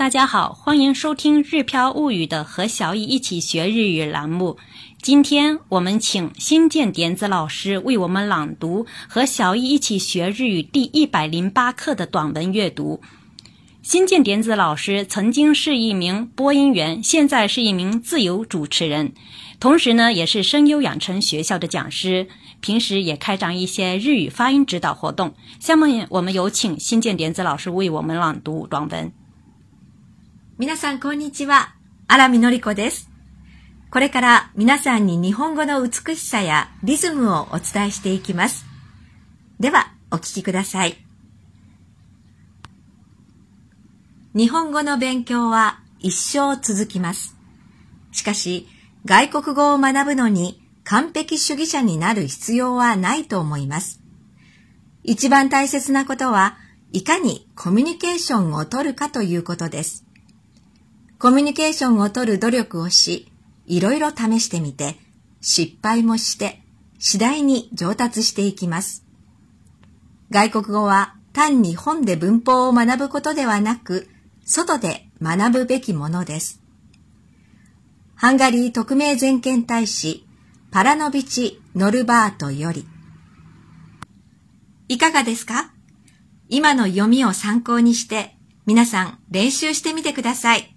大家好，欢迎收听《日飘物语》的和小易一起学日语栏目。今天我们请新建点子老师为我们朗读和小易一起学日语第一百零八课的短文阅读。新建点子老师曾经是一名播音员，现在是一名自由主持人，同时呢也是声优养成学校的讲师，平时也开展一些日语发音指导活动。下面我们有请新建点子老师为我们朗读短文。皆さん、こんにちは。荒見のりこです。これから皆さんに日本語の美しさやリズムをお伝えしていきます。では、お聞きください。日本語の勉強は一生続きます。しかし、外国語を学ぶのに完璧主義者になる必要はないと思います。一番大切なことは、いかにコミュニケーションをとるかということです。コミュニケーションを取る努力をし、いろいろ試してみて、失敗もして、次第に上達していきます。外国語は単に本で文法を学ぶことではなく、外で学ぶべきものです。ハンガリー特命全権大使、パラノビチ・ノルバートより。いかがですか？今の読みを参考にして、皆さん練習してみてください。